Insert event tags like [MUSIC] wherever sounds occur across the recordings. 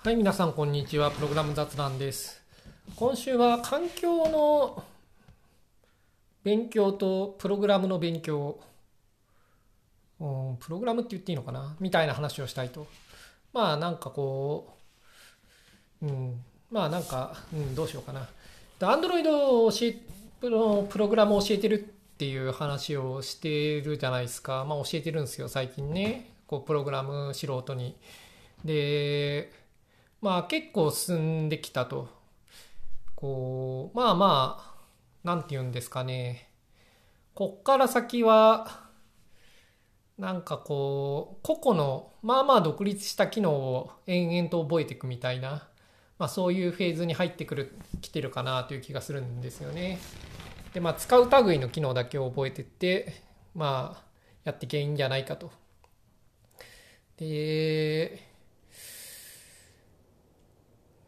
はい、皆さん、こんにちは。プログラム雑談です。今週は環境の勉強とプログラムの勉強、うん、プログラムって言っていいのかな？みたいな話をしたいと。まあ、なんかこう、うん、まあ、なんか、うん、どうしようかな。Android を教え、プロプログラムを教えてるっていう話をしてるじゃないですか。まあ、教えてるんですよ、最近ね。こう、プログラム素人に。で、まあ結構進んできたと。こう、まあまあ、なんて言うんですかね。こっから先は、なんかこう、個々の、まあまあ独立した機能を延々と覚えていくみたいな、まあそういうフェーズに入ってくる、来てるかなという気がするんですよね。で、まあ使う類の機能だけを覚えてって、まあやっていけばいいんじゃないかと。で、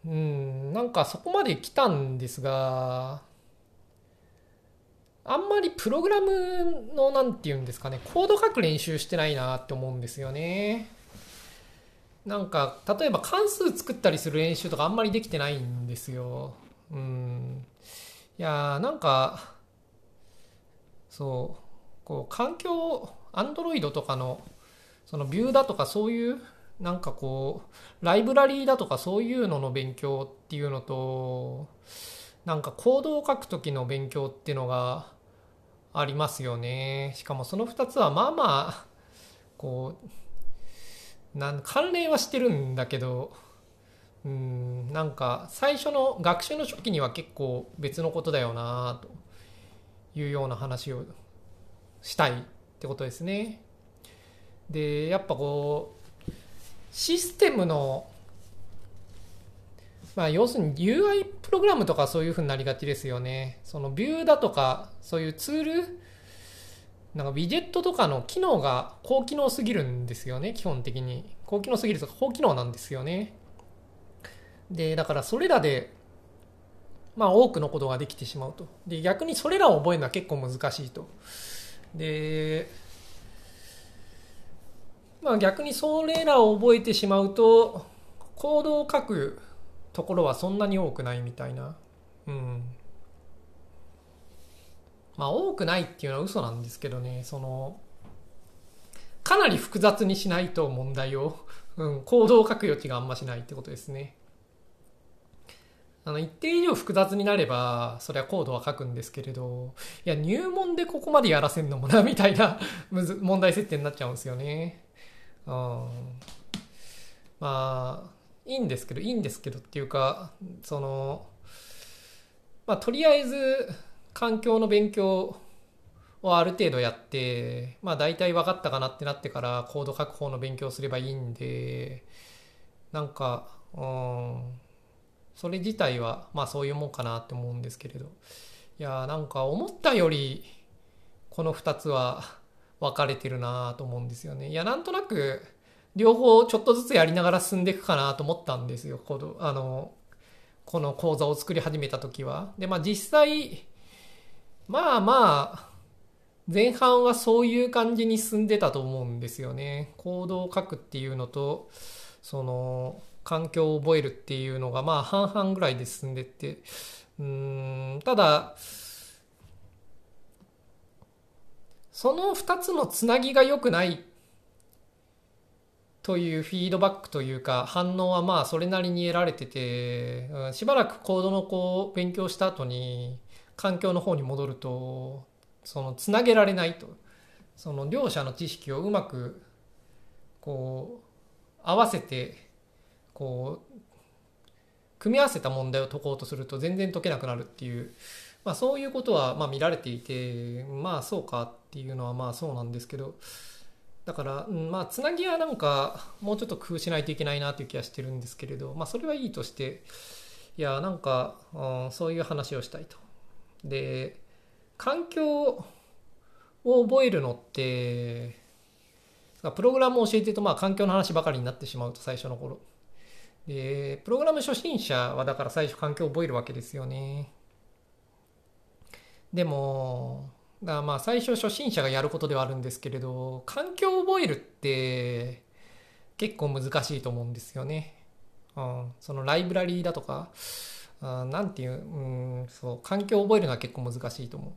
うん、なんかそこまで来たんですが、あんまりプログラムのなんて言うんですかね、コード書く練習してないなって思うんですよね。なんか、例えば関数作ったりする練習とかあんまりできてないんですよ。うん。いやー、なんか、そう、こう、環境、アンドロイドとかの、そのビューだとかそういうなんかこう、ライブラリーだとかそういうのの勉強っていうのと、なんかコードを書くときの勉強っていうのがありますよね。しかもその2つはまあまあ、こう、なん関連はしてるんだけど、うん、なんか最初の学習の初期には結構別のことだよなというような話をしたいってことですね。で、やっぱこう、システムの、まあ、要するに UI プログラムとかそういうふうになりがちですよね。そのビューだとか、そういうツール、なんかウィジェットとかの機能が高機能すぎるんですよね、基本的に。高機能すぎるとか高機能なんですよね。で、だからそれらで、まあ多くのことができてしまうと。で、逆にそれらを覚えるのは結構難しいと。で、まあ逆にそれらを覚えてしまうと、コードを書くところはそんなに多くないみたいな。うん。まあ多くないっていうのは嘘なんですけどね、その、かなり複雑にしないと問題を、うん、コードを書く余地があんましないってことですね。あの、一定以上複雑になれば、それはコードは書くんですけれど、いや、入門でここまでやらせんのもな、みたいなむず問題設定になっちゃうんですよね。まあ、いいんですけど、いいんですけどっていうか、その、まあ、とりあえず、環境の勉強をある程度やって、まあ、大体分かったかなってなってから、コード書く方の勉強すればいいんで、なんか、うん、それ自体は、まあ、そういうもんかなって思うんですけれど、いや、なんか、思ったより、この2つは、分かれてるなと思うんですよね。いや、なんとなく、両方ちょっとずつやりながら進んでいくかなと思ったんですよ。この、あの、この講座を作り始めた時は。で、まあ実際、まあまあ、前半はそういう感じに進んでたと思うんですよね。コードを書くっていうのと、その、環境を覚えるっていうのが、まあ半々ぐらいで進んでって、うーん、ただ、その2つのつなぎが良くないというフィードバックというか反応はまあそれなりに得られてて、しばらくコードのこう勉強した後に環境の方に戻るとそのつなげられないと。その両者の知識をうまくこう合わせてこう組み合わせた問題を解こうとすると全然解けなくなるっていうまあ、そういうことはまあ見られていてまあそうかっていうのはまあそうなんですけどだから、まあつなぎはなんかもうちょっと工夫しないといけないなという気はしてるんですけれどまあそれはいいとしていやなんか、うん、そういう話をしたいと。で環境を覚えるのってプログラムを教えてるとまあ環境の話ばかりになってしまうと最初の頃でプログラム初心者はだから最初環境を覚えるわけですよね。でも、だまあ最初初心者がやることではあるんですけれど、環境を覚えるって結構難しいと思うんですよね。うん、そのライブラリーだとか、何ていう、うん、そう、環境を覚えるのは結構難しいと思う。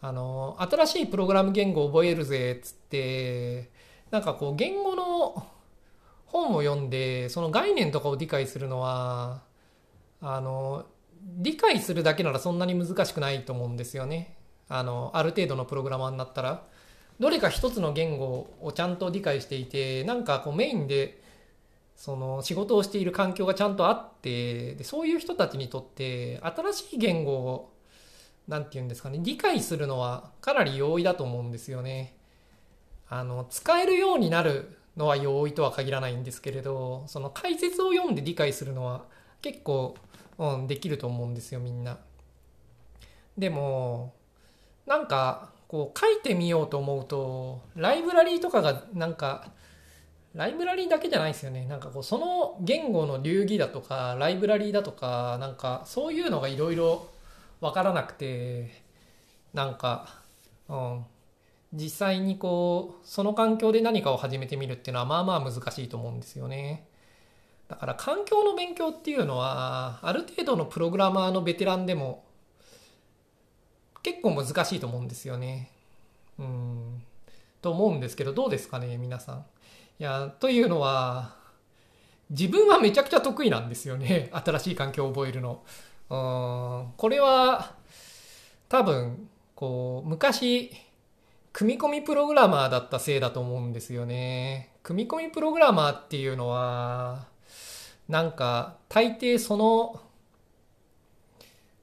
あの、新しいプログラム言語を覚えるぜ、っつって、なんかこう、言語の本を読んで、その概念とかを理解するのは、あの、理解するだけならそんなに難しくないと思うんですよね。あの、ある程度のプログラマーになったら。どれか一つの言語をちゃんと理解していて、なんかこうメインで、その仕事をしている環境がちゃんとあって、でそういう人たちにとって、新しい言語を、なんて言うんですかね、理解するのはかなり容易だと思うんですよね。あの、使えるようになるのは容易とは限らないんですけれど、その解説を読んで理解するのは結構、うん、できると思うんですよ、みんな。でも、なんか、こう書いてみようと思うと、ライブラリーとかがなんか、ライブラリーだけじゃないですよね。なんかこう、その言語の流儀だとか、ライブラリーだとか、なんかそういうのがいろいろわからなくて、なんか、うん、実際にこう、その環境で何かを始めてみるっていうのはまあまあ難しいと思うんですよね。だから環境の勉強っていうのは、ある程度のプログラマーのベテランでも結構難しいと思うんですよね。うん。と思うんですけど、どうですかね、皆さん。いや、というのは、自分はめちゃくちゃ得意なんですよね。[LAUGHS] 新しい環境を覚えるの。うん。これは、多分、こう、昔、組み込みプログラマーだったせいだと思うんですよね。組み込みプログラマーっていうのは、なんか、大抵その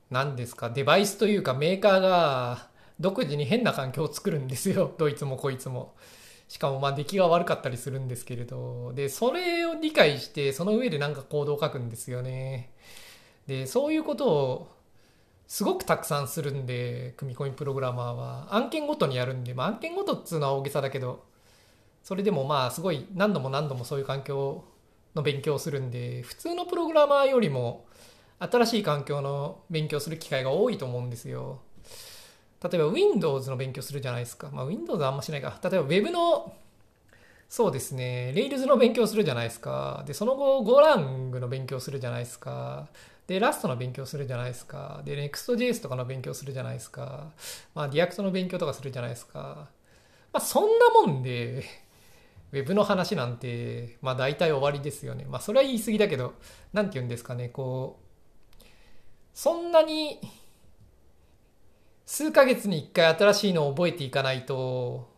何ですか、デバイスというかメーカーが独自に変な環境を作るんですよ。[LAUGHS] どいつもこいつも。しかもまあ出来が悪かったりするんですけれど。で、それを理解して、その上でなんかコードを書くんですよね。で、そういうことをすごくたくさんするんで、組み込みプログラマーは。案件ごとにやるんで、まあ案件ごとっつうのは大げさだけど、それでもまあすごい何度も何度もそういう環境をの勉強をするんで、普通のプログラマーよりも新しい環境の勉強する機会が多いと思うんですよ。例えば Windows の勉強するじゃないですか。まあ Windows はあんましないか。例えば Web の、そうですね、Rails の勉強するじゃないですか。で、その後 Golang の勉強するじゃないですか。で、 Rustの勉強するじゃないですか。で、Next.js とかの勉強するじゃないですか。まあ、 Reactの勉強とかするじゃないですか。まあ、そんなもんで、Web の話なんて、まあ、大体終わりですよね。まあ、それは言い過ぎだけど、なんて言うんですかね、こう、そんなに数ヶ月に一回新しいのを覚えていかないと、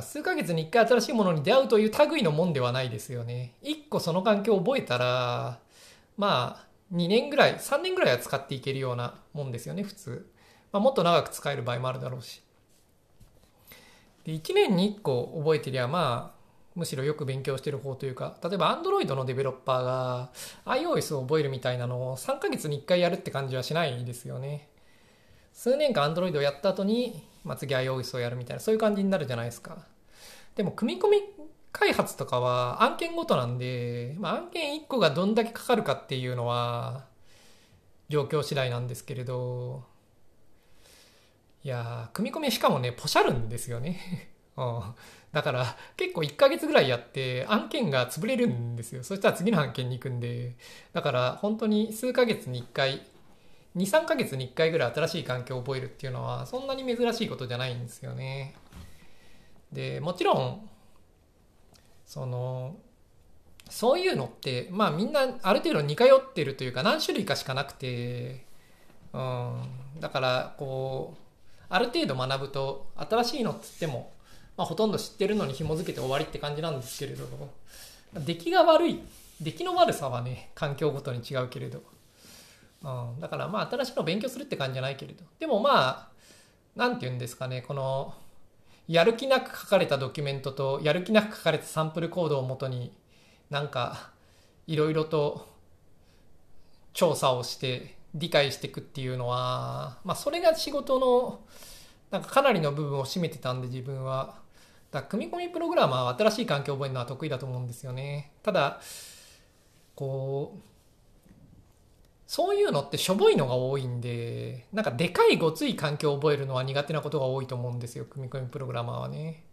数ヶ月に一回新しいものに出会うという類のもんではないですよね。一個その環境を覚えたら、まあ、2年ぐらい、3年ぐらいは使っていけるようなもんですよね、普通。まあ、もっと長く使える場合もあるだろうし。で、1年に1個覚えてりゃ、まあ、むしろよく勉強してる方というか、例えば Android のデベロッパーが iOS を覚えるみたいなのを3ヶ月に1回やるって感じはしないですよね。数年間 Android をやった後に、まあ、次 iOS をやるみたいな、そういう感じになるじゃないですか。でも、組み込み開発とかは案件ごとなんで、まあ、案件1個がどんだけかかるかっていうのは、状況次第なんですけれど、いや組み込みしかもね、ポシャるんですよね。[LAUGHS] うん。だから結構1ヶ月ぐらいやって案件が潰れるんですよ。そしたら次の案件に行くんで、だから本当に数ヶ月に1回、2、3ヶ月に1回ぐらい新しい環境を覚えるっていうのはそんなに珍しいことじゃないんですよね。で、もちろん、その、そういうのって、まあみんなある程度似通ってるというか何種類かしかなくて、うん、だからこう、ある程度学ぶと新しいのっつってもまあ、ほとんど知ってるのに紐付けて終わりって感じなんですけれど出来が悪い出来の悪さはね環境ごとに違うけれど、うん、だからまあ新しいのを勉強するって感じじゃないけれど。でもまあ何て言うんですかねこのやる気なく書かれたドキュメントとやる気なく書かれたサンプルコードをもとになんかいろいろと調査をして理解していくっていうのはまあそれが仕事のなんかかなりの部分を占めてたんで自分はだ組み込みプログラマーは新しい環境を覚えるのは得意だと思うんですよね。ただ、こう、そういうのってしょぼいのが多いんで、なんかでかいごつい環境を覚えるのは苦手なことが多いと思うんですよ、組み込みプログラマーはね。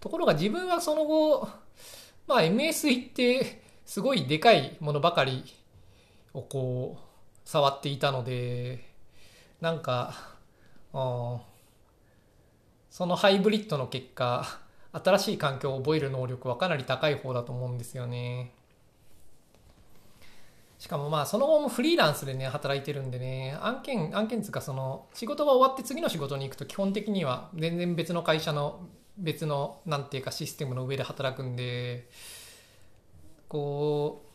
ところが自分はその後、まあ MS 行ってすごいでかいものばかりをこう触っていたのでなんかそのハイブリッドの結果新しい環境を覚える能力はかなり高い方だと思うんですよね。しかもまあその後もフリーランスでね働いてるんでね案件案件つうかその仕事が終わって次の仕事に行くと基本的には全然別の会社の別のなんていうかシステムの上で働くんでこう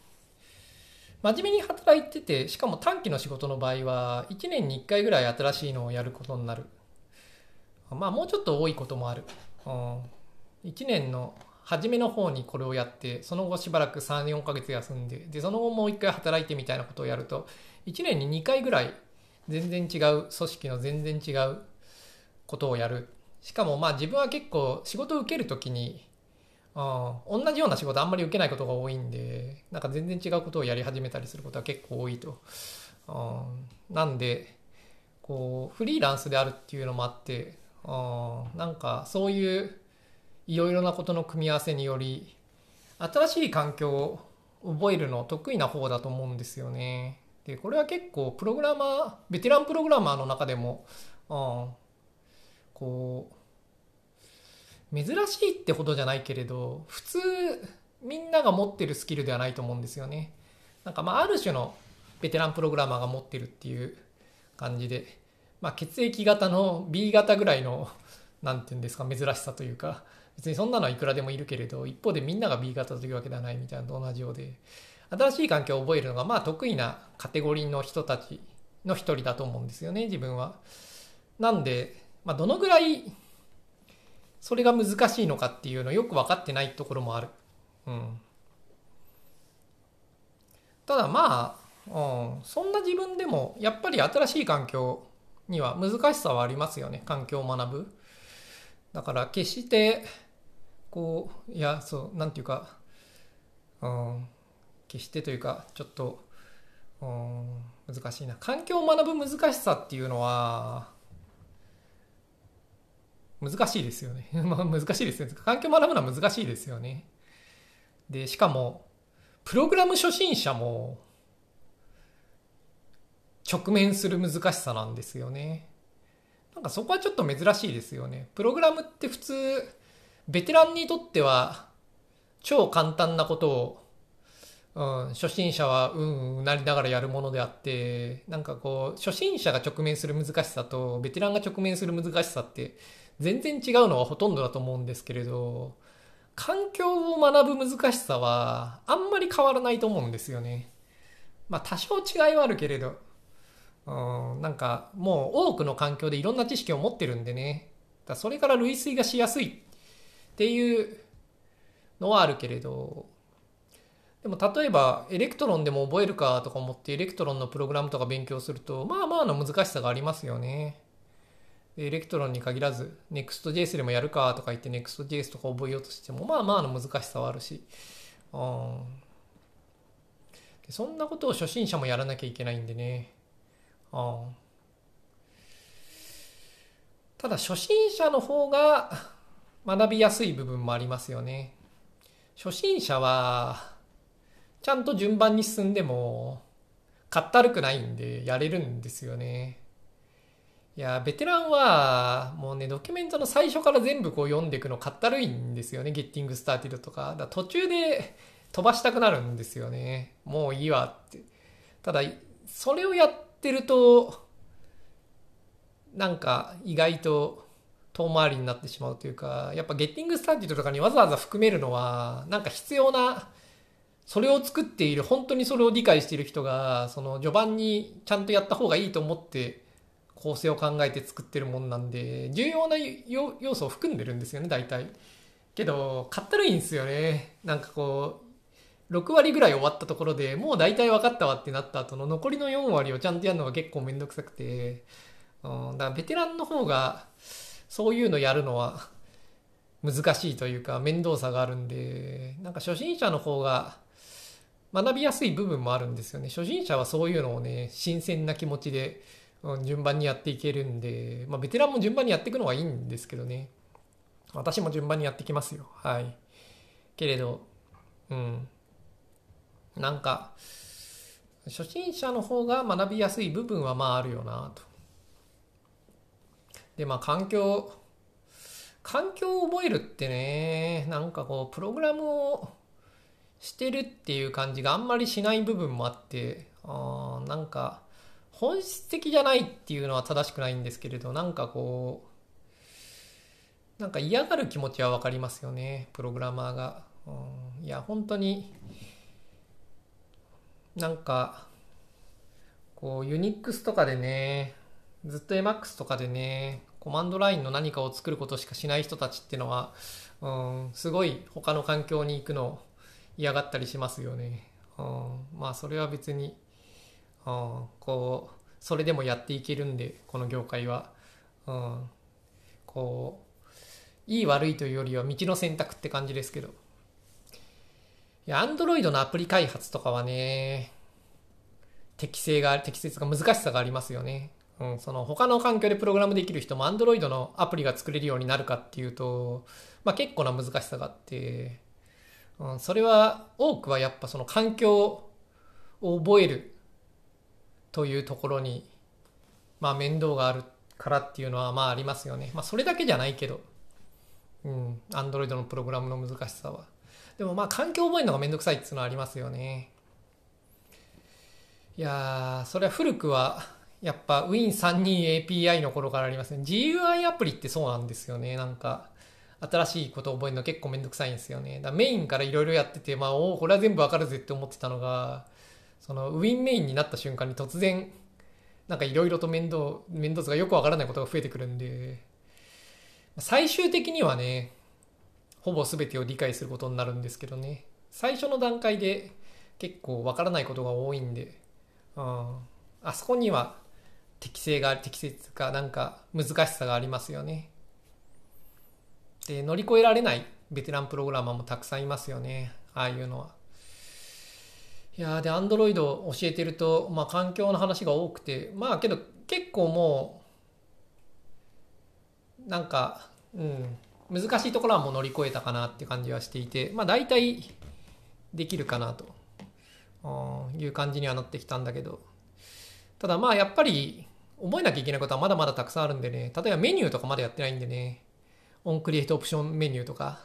真面目に働いててしかも短期の仕事の場合は1年に1回ぐらい新しいのをやることになる。まあもうちょっと多いこともある、うん、1年の初めの方にこれをやってその後しばらく34ヶ月休んででその後もう1回働いてみたいなことをやると1年に2回ぐらい全然違う組織の全然違うことをやる。しかもまあ自分は結構仕事を受けるときに、うん、同じような仕事あんまり受けないことが多いんでなんか全然違うことをやり始めたりすることは結構多いと、うん、なんでこうフリーランスであるっていうのもあって、うん、なんかそういういろいろなことの組み合わせにより新しい環境を覚えるの得意な方だと思うんですよね。でこれは結構プログラマーベテランプログラマーの中でも、うん、こう珍しいってほどじゃないけれど普通みんなが持ってるスキルではないと思うんですよね。なんかまあある種のベテランプログラマーが持ってるっていう感じで、まあ、血液型の B 型ぐらいの何て言うんですか珍しさというか別にそんなのはいくらでもいるけれど一方でみんなが B 型というわけではないみたいなと同じようで新しい環境を覚えるのがまあ得意なカテゴリーの人たちの一人だと思うんですよね自分は。なんで、まあ、どのぐらいそれが難しいのかっていうのよく分かってないところもある。うん、ただまあ、うん、そんな自分でもやっぱり新しい環境には難しさはありますよね。環境を学ぶ。だから決してこういやそうなんていうか、うん、決してというかちょっと、うん、難しいな。環境を学ぶ難しさっていうのは難しいですよね。[LAUGHS] まあ難しいですね。環境を学ぶのは難しいですよね。でしかもプログラム初心者も直面する難しさなんですよね。なんかそこはちょっと珍しいですよね。プログラムって普通、ベテランにとっては超簡単なことを、うん、初心者はうんうなりながらやるものであって、なんかこう、初心者が直面する難しさと、ベテランが直面する難しさって全然違うのはほとんどだと思うんですけれど、環境を学ぶ難しさはあんまり変わらないと思うんですよね。まあ多少違いはあるけれど、うん、なんかもう多くの環境でいろんな知識を持ってるんでねだそれから類推がしやすいっていうのはあるけれどでも例えば Electronでも覚えるかとか思って Electronのプログラムとか勉強するとまあまあの難しさがありますよね。 Electronに限らず Next.js でもやるかとか言って Next.js とか覚えようとしてもまあまあの難しさはあるし、うん、そんなことを初心者もやらなきゃいけないんでね。ただ初心者の方が学びやすい部分もありますよね。初心者はちゃんと順番に進んでもかったるくないんでやれるんですよね。いや、ベテランはもうね、ドキュメントの最初から全部こう読んでいくのかったるいんですよね。ゲッティングスターティドとか。だ途中で飛ばしたくなるんですよね。もういいわって。ただ、それをやってるとなんか意外と遠回りになってしまうというかやっぱゲッティングスターティドとかにわざわざ含めるのはなんか必要なそれを作っている本当にそれを理解している人がその序盤にちゃんとやった方がいいと思って構成を考えて作ってるもんなんで重要な要素を含んでるんですよね大体。けどかったるいんですよね。なんかこう6割ぐらい終わったところでもう大体分かったわってなった後の残りの4割をちゃんとやるのが結構めんどくさくて、うん、だからベテランの方がそういうのやるのは難しいというか面倒さがあるんでなんか初心者の方が学びやすい部分もあるんですよね。初心者はそういうのをね新鮮な気持ちで、順番にやっていけるんで、まあ、ベテランも順番にやっていくのはいいんですけどね。私も順番にやってきますよ。はい。けれどうん。なんか、初心者の方が学びやすい部分はまああるよなと。で、まあ環境、環境を覚えるってね、なんかこう、プログラムをしてるっていう感じがあんまりしない部分もあって、あなんか、本質的じゃないっていうのは正しくないんですけれど、なんかこう、なんか嫌がる気持ちはわかりますよね、プログラマーが。うん、いや、本当に、なんか、こう、ユニックスとかでね、ずっと Emacs とかでね、コマンドラインの何かを作ることしかしない人たちっていうのは、うん、すごい他の環境に行くの嫌がったりしますよね。うん、まあそれは別に、うん、こう、それでもやっていけるんで、この業界は。うん、こう、いい悪いというよりは道の選択って感じですけど。いや、Android のアプリ開発とかはね、適性が、適切が難しさがありますよね。うん、その他の環境でプログラムできる人も Android のアプリが作れるようになるかっていうと、まあ結構な難しさがあって、うん、それは多くはやっぱその環境を覚えるというところに、まあ面倒があるからっていうのはまあありますよね。まあそれだけじゃないけど、うん、Android のプログラムの難しさは。でもまあ環境覚えるのがめんどくさいっていうのはありますよね。いやー、それは古くは、やっぱ Win32API の頃からありますね。GUI アプリってそうなんですよね。なんか、新しいことを覚えるの結構めんどくさいんですよね。だメインからいろいろやってて、まあ、おこれは全部わかるぜって思ってたのが、その Win メインになった瞬間に突然、なんかいろいろと面倒、面倒がよくわからないことが増えてくるんで、最終的にはね、ほぼ全てを理解することになるんですけどね。最初の段階で結構わからないことが多いんで、うん、あそこには適性が適切かなんか難しさがありますよね。で乗り越えられないベテランプログラマーもたくさんいますよねああいうのは。いやでアンドロイド教えてると、まあ、環境の話が多くてまあけど結構もうなんかうん難しいところはもう乗り越えたかなって感じはしていてまあ大体できるかなという感じにはなってきたんだけど。ただまあやっぱり覚えなきゃいけないことはまだまだたくさんあるんでね、例えばメニューとかまだやってないんでね、オンクリエイトオプションメニューとか、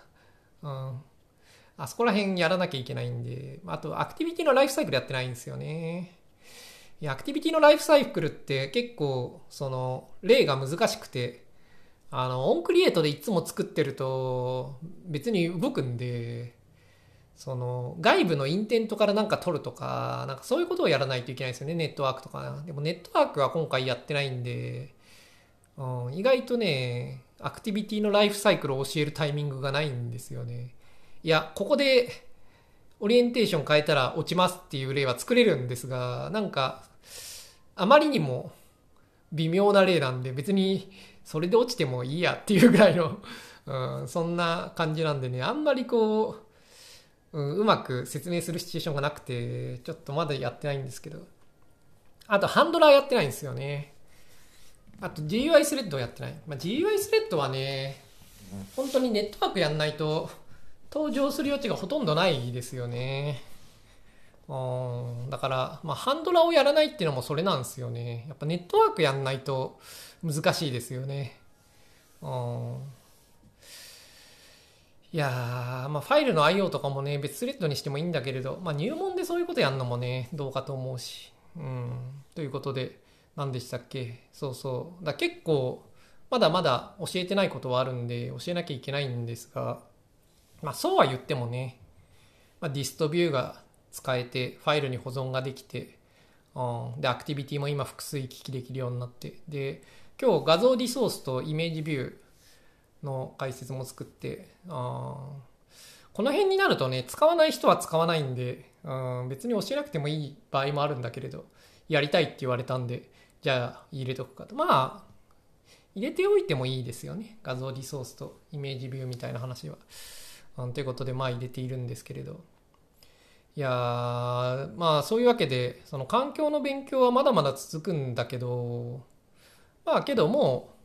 うん、あそこら辺やらなきゃいけないんで、あとアクティビティのライフサイクルやってないんですよね。いや、アクティビティのライフサイクルって結構、その、例が難しくて、あの、オンクリエイトでいつも作ってると、別に動くんで、その外部のインテントからなんか取るとか、なんかそういうことをやらないといけないですよね、ネットワークとか。でもネットワークは今回やってないんで、うん、意外とね、アクティビティのライフサイクルを教えるタイミングがないんですよね。いや、ここでオリエンテーション変えたら落ちますっていう例は作れるんですが、なんか、あまりにも微妙な例なんで別にそれで落ちてもいいやっていうぐらいの、[LAUGHS] うん、そんな感じなんでね、あんまりこう、うん、うまく説明するシチュエーションがなくて、ちょっとまだやってないんですけど。あと、ハンドラーやってないんですよね。あと、GUI スレッドやってない。まあ、GUI スレッドはね、本当にネットワークやんないと、登場する余地がほとんどないですよね。うん、だから、まあ、ハンドラをやらないっていうのもそれなんですよね。やっぱネットワークやんないと難しいですよね。うんいやー、まあ、ファイルの IO とかもね、別スレッドにしてもいいんだけれど、まあ、入門でそういうことやるのもね、どうかと思うし。うん。ということで、何でしたっけ？そうそう。だ結構、まだまだ教えてないことはあるんで、教えなきゃいけないんですが、まあ、そうは言ってもね、まあ、ディストビューが使えて、ファイルに保存ができて、うん、で、アクティビティも今複数行き来できるようになって、で、今日画像リソースとイメージビュー、の解説も作ってあこの辺になるとね使わない人は使わないんでうん別に教えなくてもいい場合もあるんだけれどやりたいって言われたんでじゃあ入れとくかとまあ入れておいてもいいですよね画像リソースとイメージビューみたいな話は。うん、ということでまあ入れているんですけれどいやまあそういうわけでその環境の勉強はまだまだ続くんだけどまあけども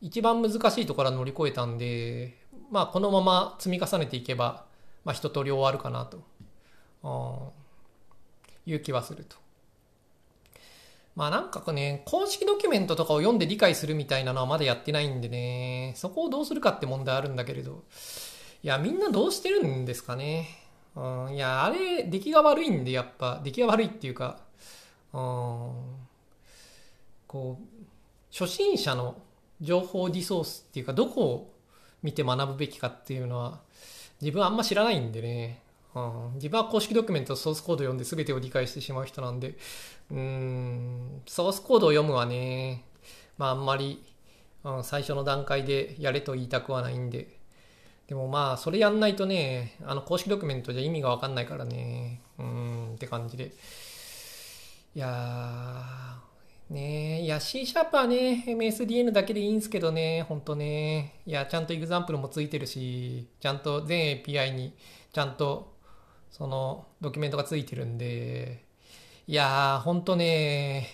一番難しいところは乗り越えたんで、まあ、このまま積み重ねていけば、まあ、一通り終わるかなと。いう気はすると。まあなんかね、公式ドキュメントとかを読んで理解するみたいなのはまだやってないんでね、そこをどうするかって問題あるんだけれど、いや、みんなどうしてるんですかね。うん、いや、あれ、出来が悪いんで、やっぱ、出来が悪いっていうか、うん、こう、初心者の情報リソースっていうか、どこを見て学ぶべきかっていうのは、自分あんま知らないんでね、うん、自分は公式ドキュメント、ソースコードを読んで全てを理解してしまう人なんで、うん、ソースコードを読むはね、まああんまり、うん、最初の段階でやれと言いたくはないんで、でもまあ、それやんないとね、あの公式ドキュメントじゃ意味がわかんないからね、うーんって感じで。いやー、ねいや C シャープはね、MSDN だけでいいんすけどね、ほんとね。いや、ちゃんとエグザンプルもついてるし、ちゃんと全 API にちゃんとそのドキュメントがついてるんで、いやー、ほんとね、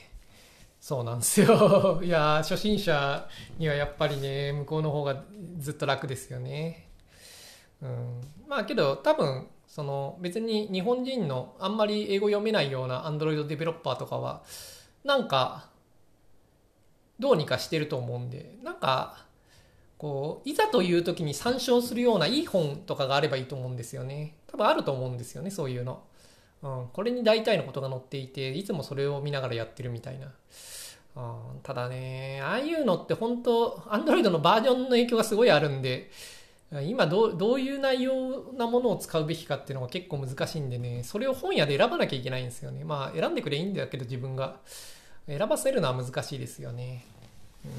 そうなんですよ。[LAUGHS] いや初心者にはやっぱりね、向こうの方がずっと楽ですよね。うん、まあけど多分その別に日本人のあんまり英語読めないような Android デベロッパーとかはなんかどうにかしてると思うんでなんかこういざという時に参照するようないい本とかがあればいいと思うんですよね。多分あると思うんですよね。そういうの、うん、これに大体のことが載っていていつもそれを見ながらやってるみたいな、うん、ただねああいうのって本当 Android のバージョンの影響がすごいあるんで今どうどういう内容なものを使うべきかっていうのが結構難しいんでね、それを本屋で選ばなきゃいけないんですよね。まあ選んでくれいいんだけど自分が。選ばせるのは難しいですよね。うん、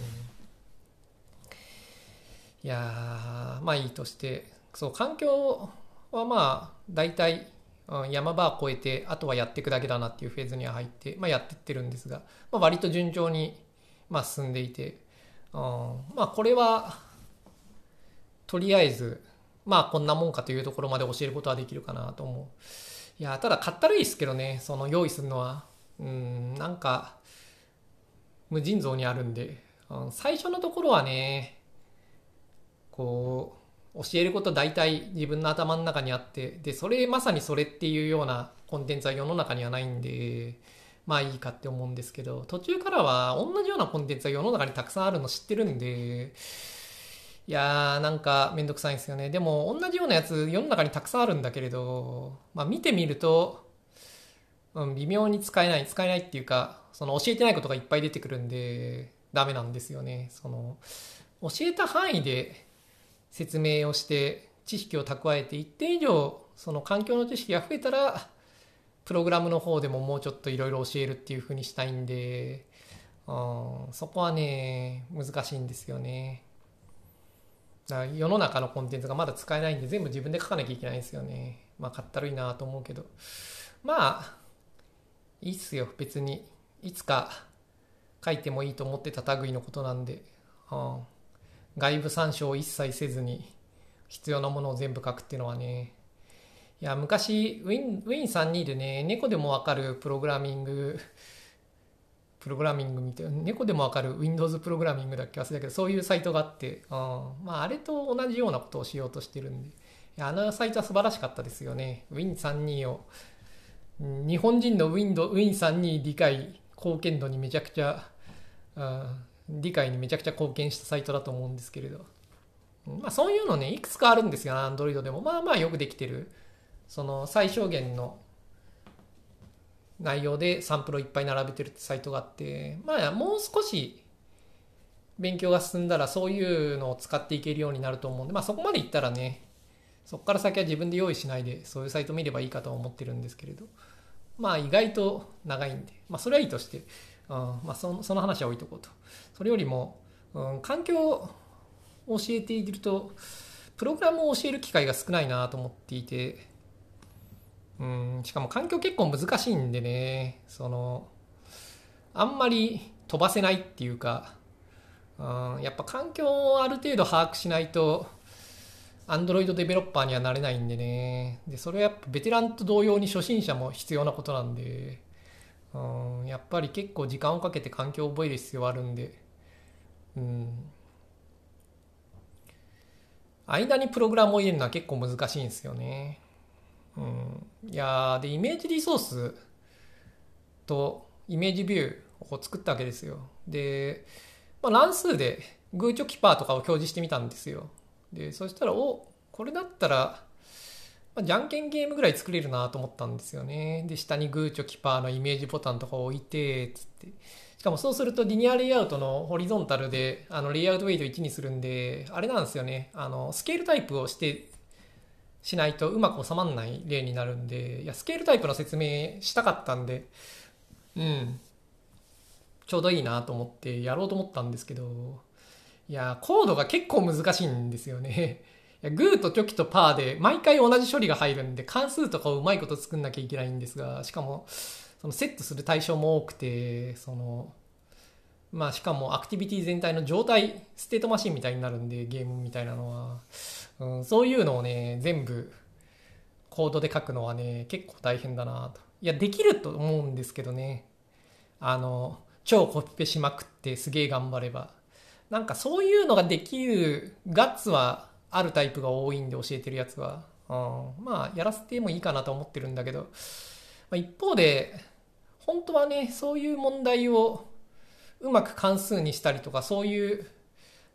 いやまあいいとして、そう、環境はまあ大体、うん、山場を越えて、あとはやっていくだけだなっていうフェーズには入って、まあやってってるんですが、まあ割と順調に、まあ進んでいて、うん、まあこれは、とりあえず、まあこんなもんかというところまで教えることはできるかなと思う。いや、ただ買ったらいいですけどね、その用意するのは。うん、なんか、無尽蔵にあるんで、うん、最初のところはね、こう、教えること大体自分の頭の中にあって、で、それ、まさにそれっていうようなコンテンツは世の中にはないんで、まあいいかって思うんですけど、途中からは同じようなコンテンツは世の中にたくさんあるの知ってるんで、いやーなんかめんどくさいんですよね。でも同じようなやつ世の中にたくさんあるんだけれど、まあ見てみると、うん、微妙に使えない、使えないっていうか、その教えてないことがいっぱい出てくるんで、ダメなんですよね。その、教えた範囲で説明をして知識を蓄えて一定以上その環境の知識が増えたらプログラムの方でももうちょっといろいろ教えるっていうふうにしたいんで、うん、そこはね難しいんですよね世の中のコンテンツがまだ使えないんで全部自分で書かなきゃいけないんですよね。まあ、かったるいなと思うけど。まあ、いいっすよ、別に。いつか書いてもいいと思ってた類のことなんで、うん、外部参照を一切せずに必要なものを全部書くっていうのはね、いや、昔、ウィン32でね、猫でもわかるプログラミングプログラミングみたいな、猫でもわかる Windows プログラミングだっけ忘れたけど、そういうサイトがあって、うん、まあ、あれと同じようなことをしようとしてるんで、あのサイトは素晴らしかったですよね。Win32 を、日本人の Win32 理解、貢献度にめちゃくちゃ、うん、理解にめちゃくちゃ貢献したサイトだと思うんですけれど。まあ、そういうのね、いくつかあるんですよ、Android でも。まあまあよくできてる。その最小限の内容でサンプルをいっぱい並べてるってサイトがあって、まあ、もう少し勉強が進んだらそういうのを使っていけるようになると思うんで、まあそこまでいったらね、そこから先は自分で用意しないで、そういうサイト見ればいいかと思ってるんですけれど、まあ意外と長いんで、まあそれはいいとして、うん、まあそのその話は置いとこうと。それよりも、うん、環境を教えていると、プログラムを教える機会が少ないなと思っていて、うん、しかも環境結構難しいんでね、その、あんまり飛ばせないっていうか、うん、やっぱ環境をある程度把握しないと、アンドロイドデベロッパーにはなれないんでね。で、それはやっぱベテランと同様に初心者も必要なことなんで、うん、やっぱり結構時間をかけて環境を覚える必要はあるんで、うん。間にプログラムを入れるのは結構難しいんですよね。うん、いやでイメージリソースとイメージビューを作ったわけですよ。で、まあ、乱数でグーチョキパーとかを表示してみたんですよ。でそしたらおこれだったら、まあ、じゃんけんゲームぐらい作れるなと思ったんですよね。で下にグーチョキパーのイメージボタンとかを置いてつって。しかもそうするとリニアレイアウトのホリゾンタルであのレイアウトウェイト1にするんであれなんですよね。あのスケールタイプをしてしないとうまく収まらない例になるんで、いや、スケールタイプの説明したかったんで、うん、ちょうどいいなと思ってやろうと思ったんですけど、いや、コードが結構難しいんですよね。[LAUGHS] グーとチョキとパーで毎回同じ処理が入るんで関数とかをうまいこと作んなきゃいけないんですが、しかもそのセットする対象も多くて、その、まあしかもアクティビティ全体の状態、ステートマシンみたいになるんで、ゲームみたいなのは。うん、そういうのをね、全部コードで書くのはね、結構大変だなと。いや、できると思うんですけどね。あの、超コピペしまくってすげえ頑張れば。なんかそういうのができるガッツはあるタイプが多いんで教えてるやつは。うん、まあ、やらせてもいいかなと思ってるんだけど、まあ、一方で、本当はね、そういう問題をうまく関数にしたりとか、そういう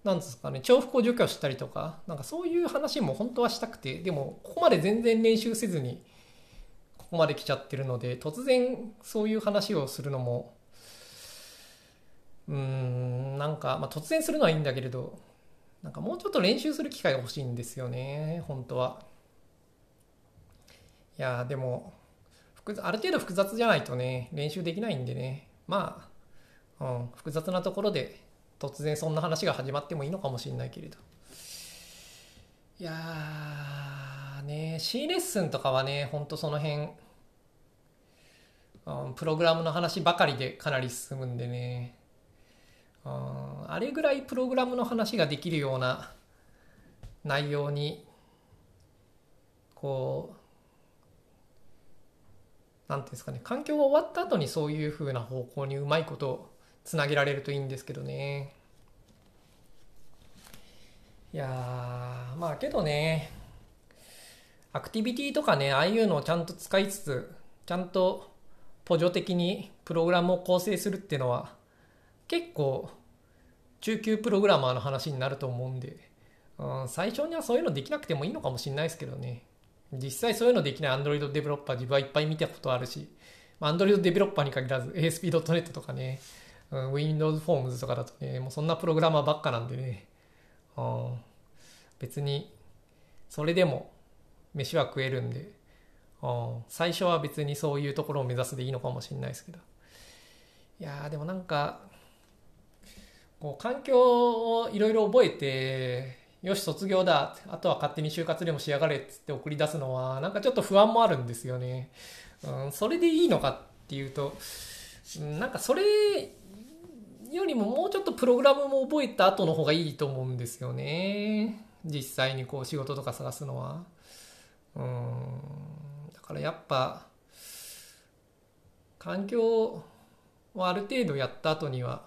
なんですかね、重複を除去したりとか、なんかそういう話も本当はしたくて、でも、ここまで全然練習せずに、ここまで来ちゃってるので、突然そういう話をするのも、うん、なんか、まあ、突然するのはいいんだけれど、なんかもうちょっと練習する機会が欲しいんですよね、本当は。いやでも、ある程度複雑じゃないとね、練習できないんでね、まあ、うん、複雑なところで突然そんな話が始まってもいいのかもしれないけれど。いやーね C レッスンとかはねほんとその辺、うん、プログラムの話ばかりでかなり進むんでね、うん、あれぐらいプログラムの話ができるような内容にこうなんていうんですかね環境が終わった後にそういうふうな方向にうまいことつなげられるといいんですけどね。いやまあけどねアクティビティとかねああいうのをちゃんと使いつつちゃんと補助的にプログラムを構成するっていうのは結構中級プログラマーの話になると思うんで、うん、最初にはそういうのできなくてもいいのかもしれないですけどね。実際そういうのできない Android デベロッパー自分はいっぱい見たことあるし Android デベロッパーに限らず ASP.NET とかね、Windows Forms とかだとね、もうそんなプログラマーばっかなんでね、うん、別に、それでも飯は食えるんで、うん、最初は別にそういうところを目指すでいいのかもしれないですけど。いやーでもなんか、こう環境をいろいろ覚えて、よし卒業だあとは勝手に就活でもしやがれっつって送り出すのはなんかちょっと不安もあるんですよね。うん、それでいいのかっていうとなんかそれよりももうちょっとプログラムも覚えた後の方がいいと思うんですよね。実際にこう仕事とか探すのは。うん。だからやっぱ、環境をある程度やった後には、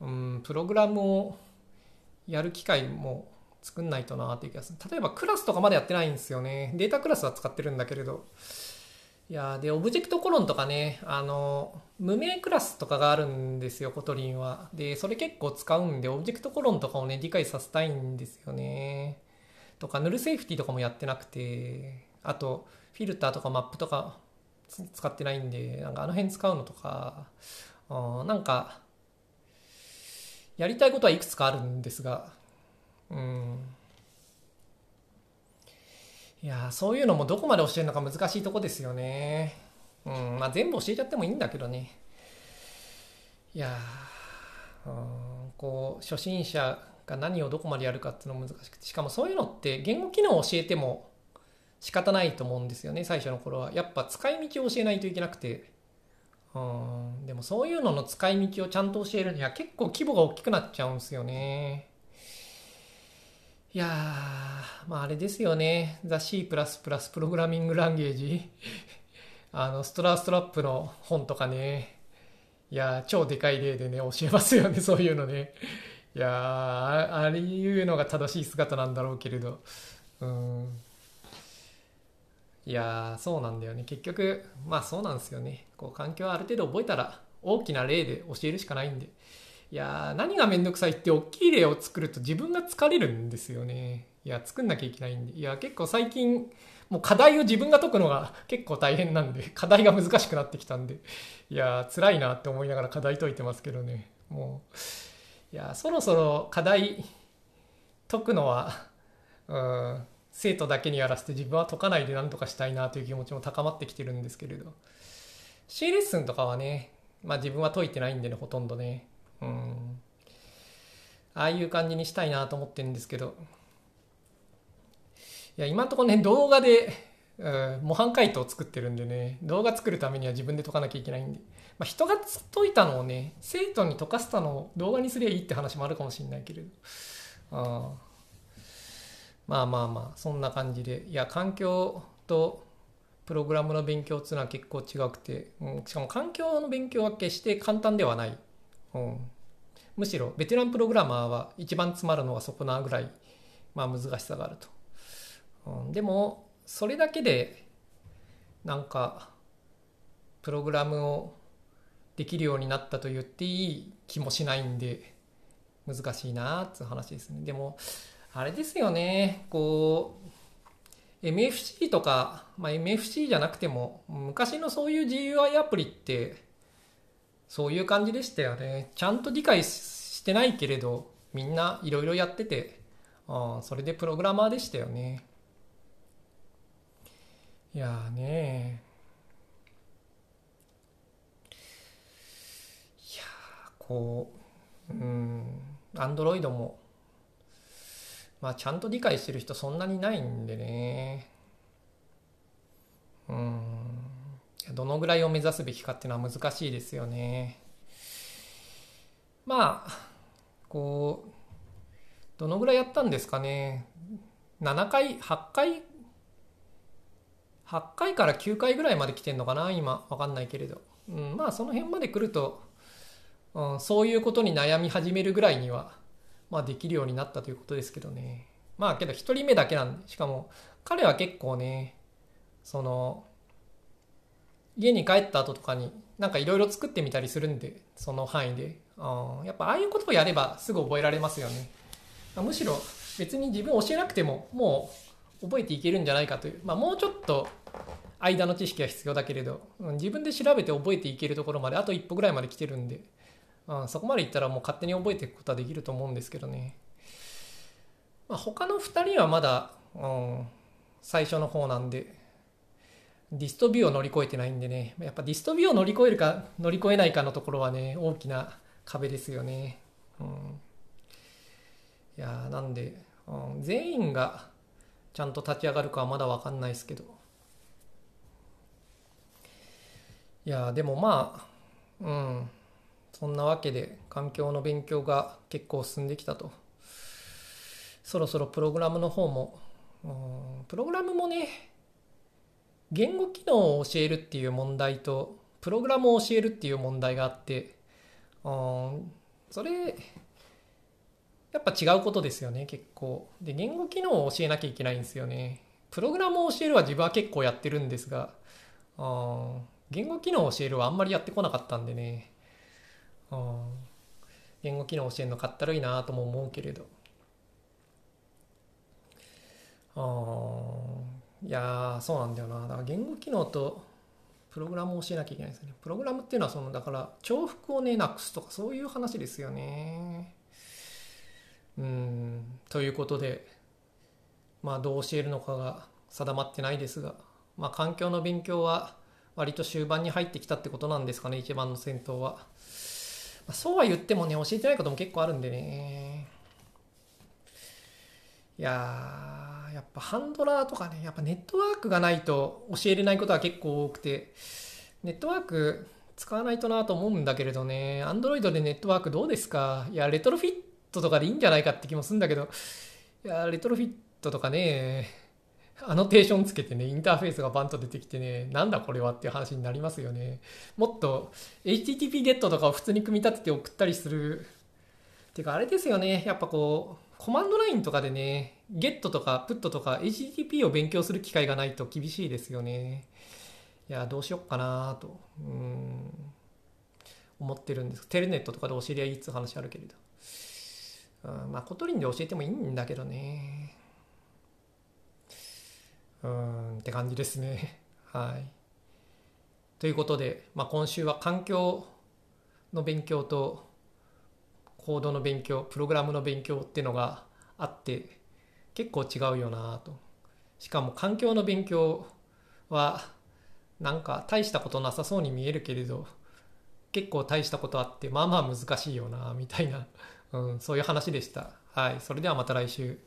うん、プログラムをやる機会も作んないとなっていう気がする。例えばクラスとかまでやってないんですよね。データクラスは使ってるんだけれど。いやで、 object コロンとかね、あの、無名クラスとかがあるんですよ、 Kotlinは。で、それ結構使うんで、 object コロンとかをね、理解させたいんですよね。とか、 null safety とかもやってなくて、あと、フィルターとかマップとか使ってないんで、なんかあの辺使うのとか、うん、なんか、やりたいことはいくつかあるんですが、うん、いやそういうのもどこまで教えるのか難しいとこですよね。うん、まあ全部教えちゃってもいいんだけどね。いやうん、こう、初心者が何をどこまでやるかっていうの難しくて、しかもそういうのって言語機能を教えても仕方ないと思うんですよね、最初の頃は。やっぱ使い道を教えないといけなくて。うん、でもそういうのの使い道をちゃんと教えるには結構規模が大きくなっちゃうんですよね。いやー、まああれですよね。ザ・ C++ プラスプラスプログラミングランゲージ。[LAUGHS] あの、ストラーストラップの本とかね。いやー、超でかい例でね、教えますよね、そういうのね。いやー、ああいうのが正しい姿なんだろうけれど。うん。いやーそうなんだよね結局まあそうなんですよねこう環境はある程度覚えたら大きな例で教えるしかないんでいやー何がめんどくさいって大きい例を作ると自分が疲れるんですよね。いや作んなきゃいけないんで。いや結構最近もう課題を自分が解くのが結構大変なんで [LAUGHS] 課題が難しくなってきたんで。いや辛いなって思いながら課題解いてますけどね。もういやそろそろ課題解くのはうん生徒だけにやらせて自分は解かないで何とかしたいなという気持ちも高まってきてるんですけれど。C レッスンとかはね、まあ、自分は解いてないんでねほとんどね。ああいう感じにしたいなと思ってるんですけど。いや今んとこね動画で、うん、模範解答を作ってるんでね。動画作るためには自分で解かなきゃいけないんで、まあ、人が解いたのをね生徒に解かせたのを動画にすりゃいいって話もあるかもしれないけれど。あまあまあまあそんな感じで。いや環境とプログラムの勉強っていうのは結構違くて、うん、しかも環境の勉強は決して簡単ではない、うん、むしろベテランプログラマーは一番詰まるのはそこなぐらい、まあ、難しさがあると、うん、でもそれだけでなんかプログラムをできるようになったと言っていい気もしないんで難しいなーっていう話ですね。でもあれですよね、こう、MFC とか、まあ、MFC じゃなくても、昔のそういう GUI アプリって、そういう感じでしたよね。ちゃんと理解してないけれど、みんないろいろやってて、あそれでプログラマーでしたよね。いやーねいやこう、うん、アンドロイドもまあちゃんと理解してる人そんなにないんでねうんどのぐらいを目指すべきかっていうのは難しいですよね。まあこうどのぐらいやったんですかね。7回8回8回から9回ぐらいまで来てんのかな今わかんないけれど、うん、まあその辺まで来ると、うん、そういうことに悩み始めるぐらいにはまあ、できるようになったということですけどね。まあけど1人目だけなんで、しかも彼は結構ね、その、家に帰った後とかになんかいろいろ作ってみたりするんで、その範囲で。あやっぱああいうことをやればすぐ覚えられますよね。むしろ別に自分教えなくてももう覚えていけるんじゃないかという、まあ、もうちょっと間の知識は必要だけれど、自分で調べて覚えていけるところまであと一歩ぐらいまで来てるんで、うん、そこまでいったらもう勝手に覚えていくことはできると思うんですけどね。まあ、他の2人はまだ、うん、最初の方なんで、ディストビューを乗り越えてないんでね、やっぱディストビューを乗り越えるか乗り越えないかのところはね、大きな壁ですよね。うん、いやなんで、うん、全員がちゃんと立ち上がるかはまだ分かんないですけど。いやでもまあ、うん。そんなわけで環境の勉強が結構進んできたとそろそろプログラムの方もプログラムもね言語機能を教えるっていう問題とプログラムを教えるっていう問題があってそれやっぱ違うことですよね結構。で言語機能を教えなきゃいけないんですよね。プログラムを教えるは自分は結構やってるんですが言語機能を教えるはあんまりやってこなかったんでね。言語機能を教えるのかったるいなとも思うけれど。あいやそうなんだよな。だから言語機能とプログラムを教えなきゃいけないですよね。プログラムっていうのはそのだから重複をねなくすとかそういう話ですよね。うん。ということでまあどう教えるのかが定まってないですがまあ環境の勉強は割と終盤に入ってきたってことなんですかね一番の先頭は。まあそうは言ってもね、教えてないことも結構あるんでね。いややっぱハンドラーとかね、やっぱネットワークがないと教えれないことは結構多くて、ネットワーク使わないとなと思うんだけれどね、アンドロイドでネットワークどうですか？いや、レトロフィットとかでいいんじゃないかって気もするんだけど、いや、レトロフィットとかね、アノテーションつけてね、インターフェースがバンと出てきてね、なんだこれはっていう話になりますよね。もっと HTTP ゲットとかを普通に組み立てて送ったりする。てかあれですよね、やっぱこう、コマンドラインとかでね、ゲットとかプットとか HTTP を勉強する機会がないと厳しいですよね。いや、どうしよっかなと、うん、思ってるんです。テレネットとかで教えりゃいいって話あるけれど。うん、まあ、 Kotlinで教えてもいいんだけどね。うん、って感じですね。[LAUGHS] はい。ということで、まあ、今週は環境の勉強とコードの勉強、プログラムの勉強っていうのがあって結構違うよなと。しかも環境の勉強はなんか大したことなさそうに見えるけれど結構大したことあってまあまあ難しいよなみたいな、うん、そういう話でした。はい。それではまた来週。